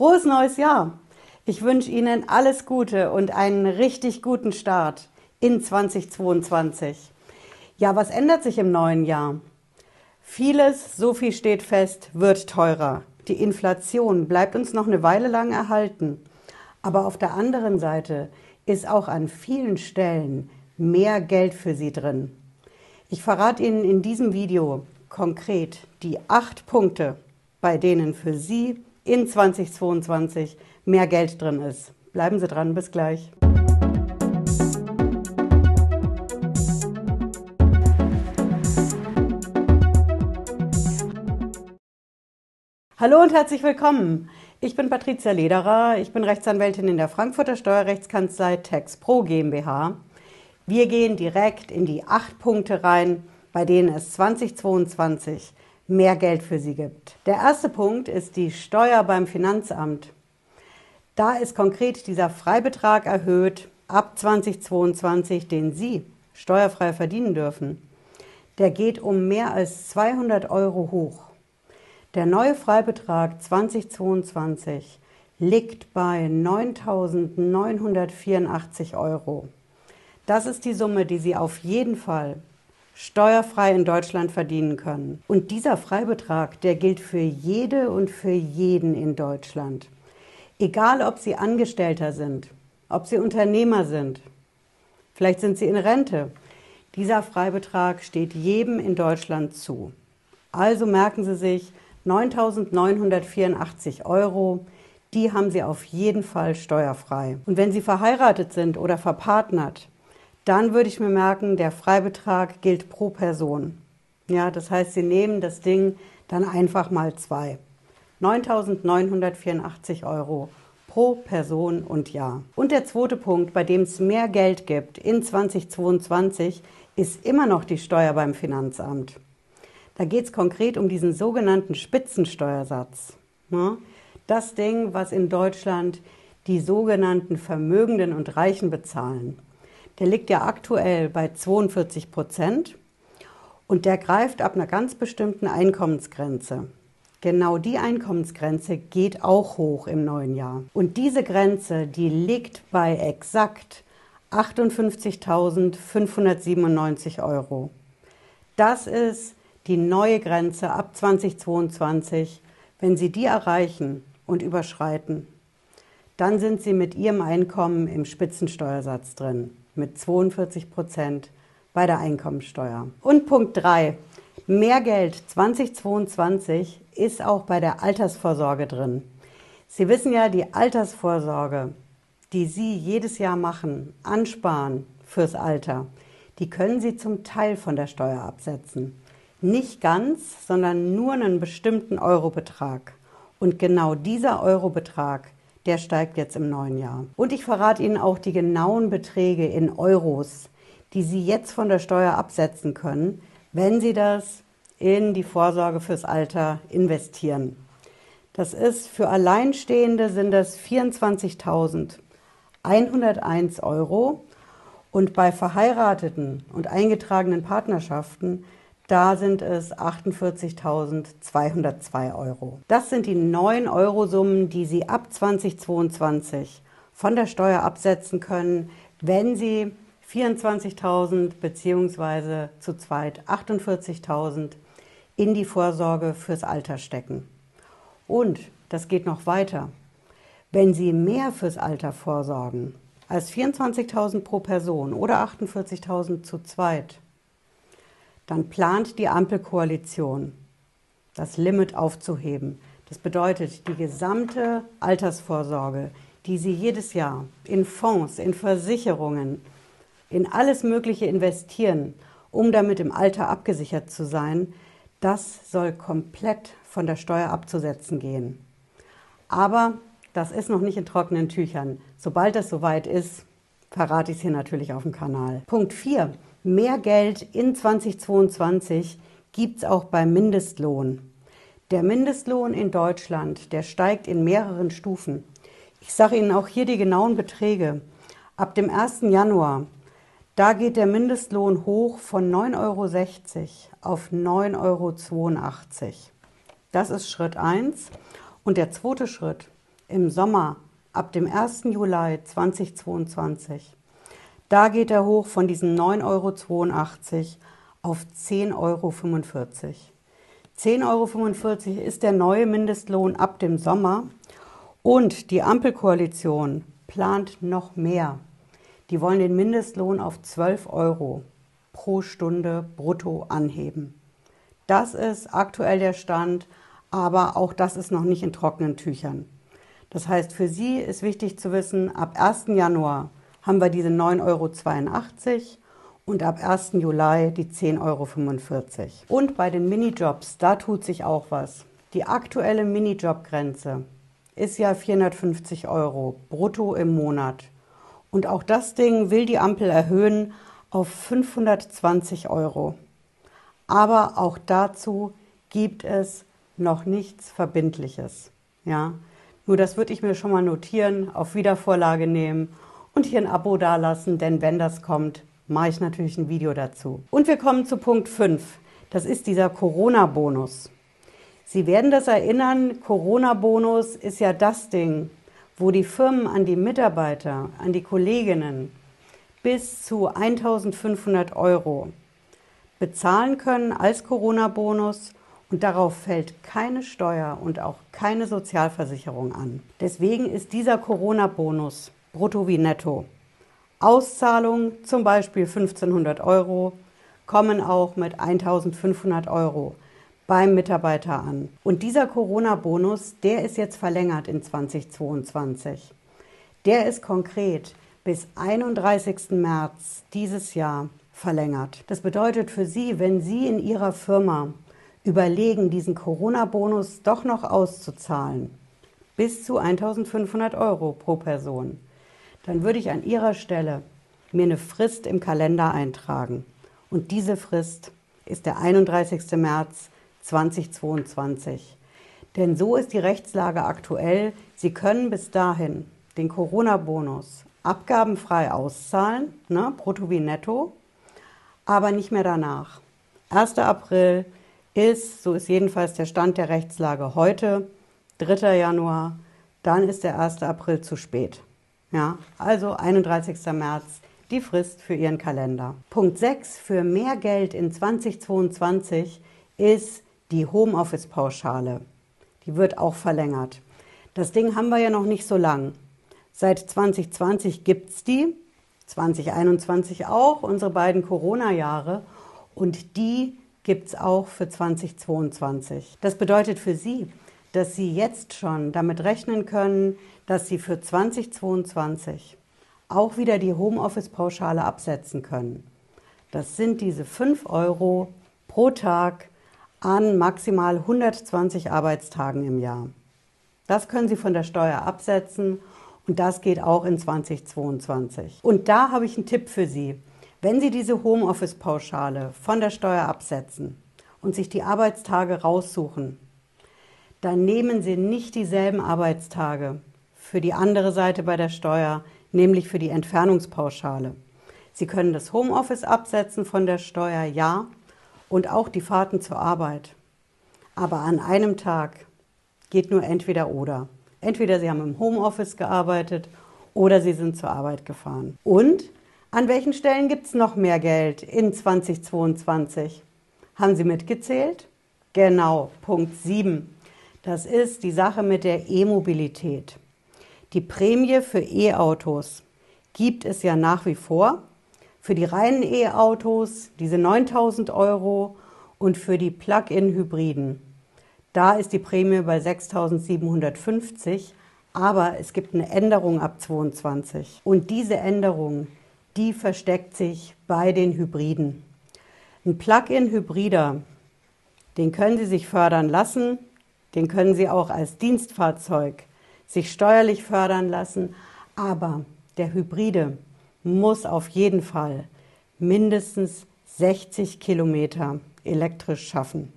Frohes neues Jahr! Ich wünsche Ihnen alles Gute und einen richtig guten Start in 2022. Ja, was ändert sich im neuen Jahr? Vieles, so viel steht fest, wird teurer. Die Inflation bleibt uns noch eine Weile lang erhalten. Aber auf der anderen Seite ist auch an vielen Stellen mehr Geld für Sie drin. Ich verrate Ihnen in diesem Video konkret die acht Punkte, bei denen für Sie in 2022 mehr Geld drin ist. Bleiben Sie dran, bis gleich. Hallo und herzlich willkommen. Ich bin Patricia Lederer, ich bin Rechtsanwältin in der Frankfurter Steuerrechtskanzlei TaxPro GmbH. Wir gehen direkt in die acht Punkte rein, bei denen es 2022 mehr Geld für Sie gibt. Der erste Punkt ist die Steuer beim Finanzamt. Da ist konkret dieser Freibetrag erhöht ab 2022, den Sie steuerfrei verdienen dürfen. Der geht um mehr als 200 Euro hoch. Der neue Freibetrag 2022 liegt bei 9.984 Euro. Das ist die Summe, die Sie auf jeden Fall steuerfrei in Deutschland verdienen können. Und dieser Freibetrag, der gilt für jede und für jeden in Deutschland. Egal, ob Sie Angestellter sind, ob Sie Unternehmer sind, vielleicht sind Sie in Rente. Dieser Freibetrag steht jedem in Deutschland zu. Also merken Sie sich 9.984 Euro, die haben Sie auf jeden Fall steuerfrei. Und wenn Sie verheiratet sind oder verpartnert, dann würde ich mir merken, der Freibetrag gilt pro Person. Ja, das heißt, Sie nehmen das Ding dann einfach mal zwei. 9.984 Euro pro Person und Jahr. Und der zweite Punkt, bei dem es mehr Geld gibt in 2022, ist immer noch die Steuer beim Finanzamt. Da geht es konkret um diesen sogenannten Spitzensteuersatz. Das Ding, was in Deutschland die sogenannten Vermögenden und Reichen bezahlen. Der liegt ja aktuell bei 42 Prozent und der greift ab einer ganz bestimmten Einkommensgrenze. Genau die Einkommensgrenze geht auch hoch im neuen Jahr. Und diese Grenze, die liegt bei exakt 58.597 Euro. Das ist die neue Grenze ab 2022. Wenn Sie die erreichen und überschreiten, dann sind Sie mit Ihrem Einkommen im Spitzensteuersatz drin mit 42 Prozent bei der Einkommensteuer. Und Punkt 3. Mehr Geld 2022 ist auch bei der Altersvorsorge drin. Sie wissen ja, die Altersvorsorge, die Sie jedes Jahr machen, ansparen fürs Alter, die können Sie zum Teil von der Steuer absetzen. Nicht ganz, sondern nur einen bestimmten Eurobetrag. Und genau dieser Eurobetrag der steigt jetzt im neuen Jahr. Und ich verrate Ihnen auch die genauen Beträge in Euros, die Sie jetzt von der Steuer absetzen können, wenn Sie das in die Vorsorge fürs Alter investieren. Das ist für Alleinstehende sind das 24.101 Euro und bei verheirateten und eingetragenen Partnerschaften da sind es 48.202 Euro. Das sind die neuen Euro-Summen, die Sie ab 2022 von der Steuer absetzen können, wenn Sie 24.000 bzw. zu zweit 48.000 in die Vorsorge fürs Alter stecken. Und das geht noch weiter. Wenn Sie mehr fürs Alter vorsorgen als 24.000 pro Person oder 48.000 zu zweit, dann plant die Ampelkoalition, das Limit aufzuheben. Das bedeutet, die gesamte Altersvorsorge, die sie jedes Jahr in Fonds, in Versicherungen, in alles Mögliche investieren, um damit im Alter abgesichert zu sein, das soll komplett von der Steuer abzusetzen gehen. Aber das ist noch nicht in trockenen Tüchern. Sobald das soweit ist, verrate ich es hier natürlich auf dem Kanal. Punkt 4. Mehr Geld in 2022 gibt es auch beim Mindestlohn. Der Mindestlohn in Deutschland, der steigt in mehreren Stufen. Ich sage Ihnen auch hier die genauen Beträge. Ab dem 1. Januar, da geht der Mindestlohn hoch von 9,60 Euro auf 9,82 Euro. Das ist Schritt 1. Und der zweite Schritt im Sommer ab dem 1. Juli 2022. Da geht er hoch von diesen 9,82 Euro auf 10,45 Euro. 10,45 Euro ist der neue Mindestlohn ab dem Sommer und die Ampelkoalition plant noch mehr. Die wollen den Mindestlohn auf 12 Euro pro Stunde brutto anheben. Das ist aktuell der Stand, aber auch das ist noch nicht in trockenen Tüchern. Das heißt, für Sie ist wichtig zu wissen, ab 1. Januar haben wir diese 9,82 Euro und ab 1. Juli die 10,45 Euro. Und bei den Minijobs, da tut sich auch was. Die aktuelle Minijobgrenze ist ja 450 Euro brutto im Monat. Und auch das Ding will die Ampel erhöhen auf 520 Euro. Aber auch dazu gibt es noch nichts Verbindliches. Ja? Nur das würde ich mir schon mal notieren, auf Wiedervorlage nehmen und hier ein Abo dalassen, denn wenn das kommt, mache ich natürlich ein Video dazu. Und wir kommen zu Punkt 5. Das ist dieser Corona-Bonus. Sie werden das erinnern, Corona-Bonus ist ja das Ding, wo die Firmen an die Mitarbeiter, an die Kolleginnen bis zu 1500 Euro bezahlen können als Corona-Bonus und darauf fällt keine Steuer und auch keine Sozialversicherung an. Deswegen ist dieser Corona-Bonus brutto wie netto. Auszahlungen, zum Beispiel 1500 Euro, kommen auch mit 1500 Euro beim Mitarbeiter an. Und dieser Corona-Bonus, der ist jetzt verlängert in 2022. Der ist konkret bis 31. März dieses Jahr verlängert. Das bedeutet für Sie, wenn Sie in Ihrer Firma überlegen, diesen Corona-Bonus doch noch auszuzahlen, bis zu 1500 Euro pro Person, dann würde ich an Ihrer Stelle mir eine Frist im Kalender eintragen. Und diese Frist ist der 31. März 2022. Denn so ist die Rechtslage aktuell. Sie können bis dahin den Corona-Bonus abgabenfrei auszahlen, ne, brutto wie netto, aber nicht mehr danach. 1. April ist, so ist jedenfalls der Stand der Rechtslage heute, 3. Januar, dann ist der 1. April zu spät. Ja, also 31. März die Frist für Ihren Kalender. Punkt 6 für mehr Geld in 2022 ist die Homeoffice-Pauschale. Die wird auch verlängert. Das Ding haben wir ja noch nicht so lang. Seit 2020 gibt es die, 2021 auch, unsere beiden Corona-Jahre. Und die gibt es auch für 2022. Das bedeutet für Sie, dass Sie jetzt schon damit rechnen können, dass Sie für 2022 auch wieder die Homeoffice-Pauschale absetzen können. Das sind diese 5 Euro pro Tag an maximal 120 Arbeitstagen im Jahr. Das können Sie von der Steuer absetzen und das geht auch in 2022. Und da habe ich einen Tipp für Sie. Wenn Sie diese Homeoffice-Pauschale von der Steuer absetzen und sich die Arbeitstage raussuchen, dann nehmen Sie nicht dieselben Arbeitstage für die andere Seite bei der Steuer, nämlich für die Entfernungspauschale. Sie können das Homeoffice absetzen von der Steuer, ja, und auch die Fahrten zur Arbeit. Aber an einem Tag geht nur entweder oder. Entweder Sie haben im Homeoffice gearbeitet oder Sie sind zur Arbeit gefahren. Und an welchen Stellen gibt es noch mehr Geld in 2022? Haben Sie mitgezählt? Genau, Punkt 7. Das ist die Sache mit der E-Mobilität. Die Prämie für E-Autos gibt es ja nach wie vor. Für die reinen E-Autos diese 9000 Euro und für die Plug-in-Hybriden. Da ist die Prämie bei 6750, aber es gibt eine Änderung ab 22. Und diese Änderung, die versteckt sich bei den Hybriden. Ein Plug-in-Hybrider, den können Sie sich fördern lassen, den können Sie auch als Dienstfahrzeug sich steuerlich fördern lassen, aber der Hybride, muss auf jeden Fall mindestens 60 Kilometer elektrisch schaffen.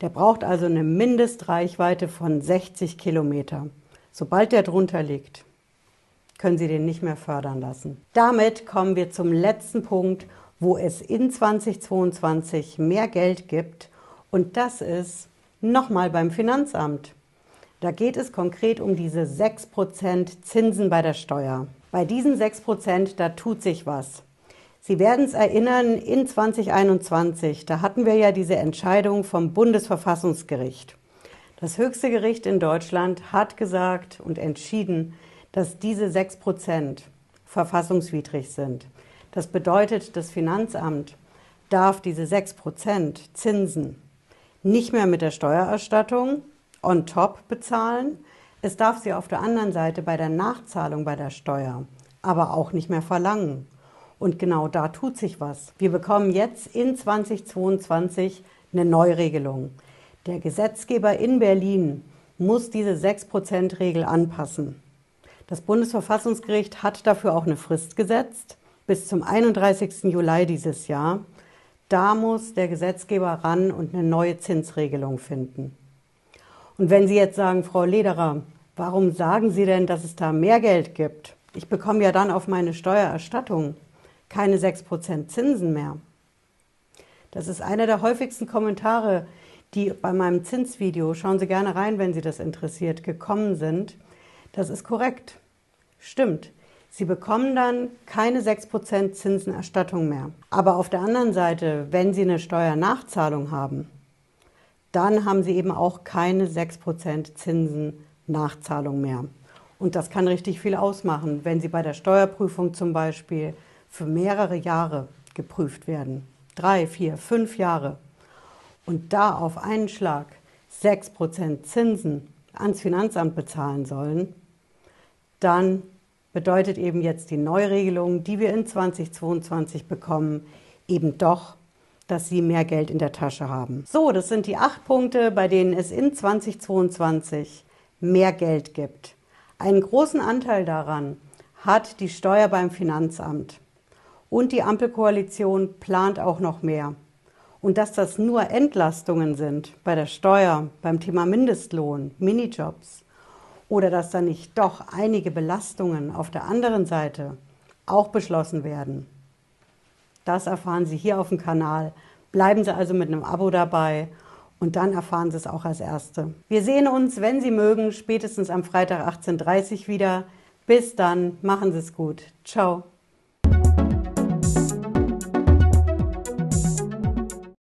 Der braucht also eine Mindestreichweite von 60 Kilometer. Sobald der drunter liegt, können Sie den nicht mehr fördern lassen. Damit kommen wir zum letzten Punkt, wo es in 2022 mehr Geld gibt. Und das ist nochmal beim Finanzamt. Da geht es konkret um diese 6% Zinsen bei der Steuer. Bei diesen 6%, da tut sich was. Sie werden es erinnern, in 2021, da hatten wir ja diese Entscheidung vom Bundesverfassungsgericht. Das höchste Gericht in Deutschland hat gesagt und entschieden, dass diese 6% verfassungswidrig sind. Das bedeutet, das Finanzamt darf diese 6% Zinsen nicht mehr mit der Steuererstattung on top bezahlen. Es darf sie auf der anderen Seite bei der Nachzahlung bei der Steuer aber auch nicht mehr verlangen. Und genau da tut sich was. Wir bekommen jetzt in 2022 eine Neuregelung. Der Gesetzgeber in Berlin muss diese 6%-Regel anpassen. Das Bundesverfassungsgericht hat dafür auch eine Frist gesetzt, bis zum 31. Juli dieses Jahr. Da muss der Gesetzgeber ran und eine neue Zinsregelung finden. Und wenn Sie jetzt sagen, Frau Lederer, warum sagen Sie denn, dass es da mehr Geld gibt? Ich bekomme ja dann auf meine Steuererstattung keine 6% Zinsen mehr. Das ist einer der häufigsten Kommentare, die bei meinem Zinsvideo, schauen Sie gerne rein, wenn Sie das interessiert, gekommen sind. Das ist korrekt. Stimmt. Sie bekommen dann keine 6% Zinsenerstattung mehr. Aber auf der anderen Seite, wenn Sie eine Steuernachzahlung haben, dann haben Sie eben auch keine 6% Zinsennachzahlung mehr. Und das kann richtig viel ausmachen, wenn Sie bei der Steuerprüfung zum Beispiel für mehrere Jahre geprüft werden. Drei, vier, fünf Jahre. Und da auf einen Schlag 6% Zinsen ans Finanzamt bezahlen sollen, dann bedeutet eben jetzt die Neuregelung, die wir in 2022 bekommen, eben doch, dass Sie mehr Geld in der Tasche haben. So, das sind die acht Punkte, bei denen es in 2022 mehr Geld gibt. Einen großen Anteil daran hat die Steuer beim Finanzamt. Und die Ampelkoalition plant auch noch mehr. Und dass das nur Entlastungen sind bei der Steuer, beim Thema Mindestlohn, Minijobs oder dass da nicht doch einige Belastungen auf der anderen Seite auch beschlossen werden. Das erfahren Sie hier auf dem Kanal. Bleiben Sie also mit einem Abo dabei und dann erfahren Sie es auch als Erste. Wir sehen uns, wenn Sie mögen, spätestens am Freitag 18.30 Uhr wieder. Bis dann, machen Sie es gut. Ciao.